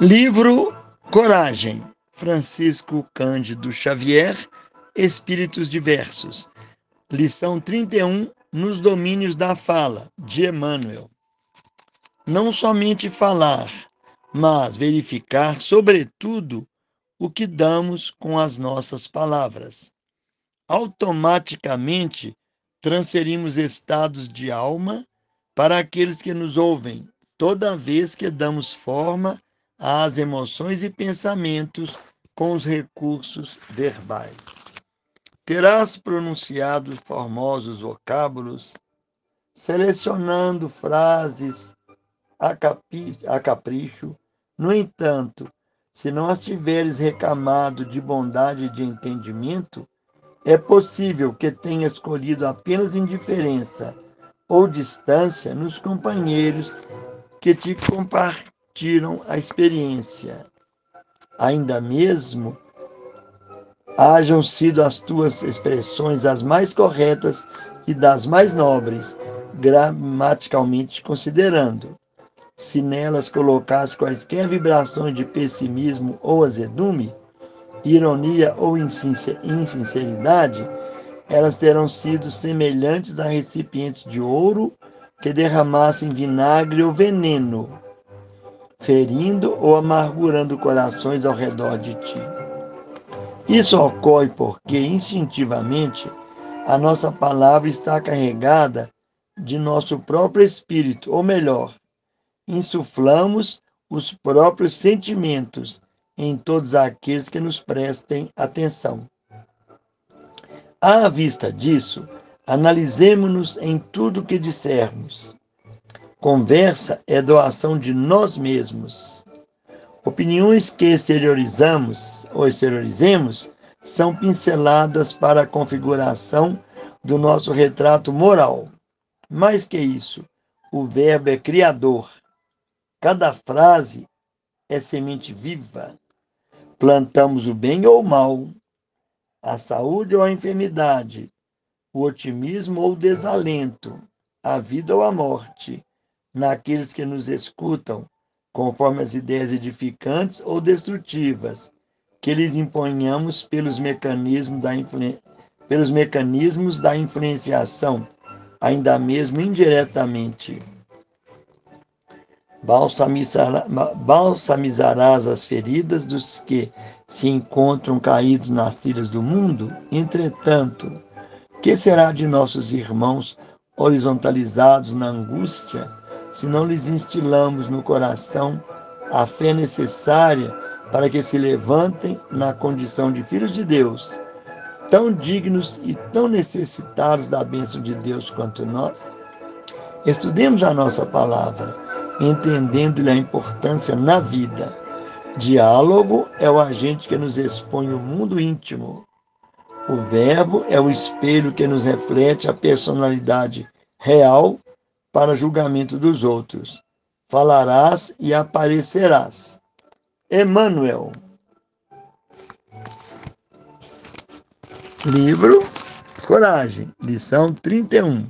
Livro Coragem, Francisco Cândido Xavier, Espíritos Diversos. Lição 31, Nos Domínios da Fala, de Emmanuel. Não somente falar, mas verificar, sobretudo, o que damos com as nossas palavras. Automaticamente transferimos estados de alma para aqueles que nos ouvem, toda vez que damos forma às emoções e pensamentos com os recursos verbais. Terás pronunciado formosos vocábulos, selecionando frases a, capi, a capricho. No entanto, se não as tiveres recamado de bondade e de entendimento, é possível que tenhas escolhido apenas indiferença ou distância nos companheiros que te compartilham tiram a experiência. Ainda mesmo hajam sido as tuas expressões as mais corretas e das mais nobres, gramaticalmente considerando. Se nelas colocasse quaisquer vibrações de pessimismo ou azedume, ironia ou insinceridade, elas terão sido semelhantes a recipientes de ouro que derramassem vinagre ou veneno ferindo ou amargurando corações ao redor de ti. Isso ocorre porque, instintivamente, a nossa palavra está carregada de nosso próprio espírito, ou melhor, insuflamos os próprios sentimentos em todos aqueles que nos prestem atenção. À vista disso, analisemos-nos em tudo o que dissermos. Conversa é doação de nós mesmos. Opiniões que exteriorizamos ou exteriorizemos são pinceladas para a configuração do nosso retrato moral. Mais que isso, o verbo é criador. Cada frase é semente viva. Plantamos o bem ou o mal, a saúde ou a enfermidade, o otimismo ou o desalento, a vida ou a morte, naqueles que nos escutam, conforme as ideias edificantes ou destrutivas que lhes imponhamos pelos mecanismos da, pelos mecanismos da influenciação, ainda mesmo indiretamente. balsamizarás as feridas dos que se encontram caídos nas trilhas do mundo? Entretanto, que será de nossos irmãos horizontalizados na angústia? Se não lhes instilamos no coração a fé necessária para que se levantem na condição de filhos de Deus, tão dignos e tão necessitados da bênção de Deus quanto nós? Estudemos a nossa palavra, entendendo-lhe a importância na vida. Diálogo é o agente que nos expõe o mundo íntimo. O verbo é o espelho que nos reflete a personalidade real para julgamento dos outros. Falarás e aparecerás. Emmanuel. Livro Coragem, lição 31.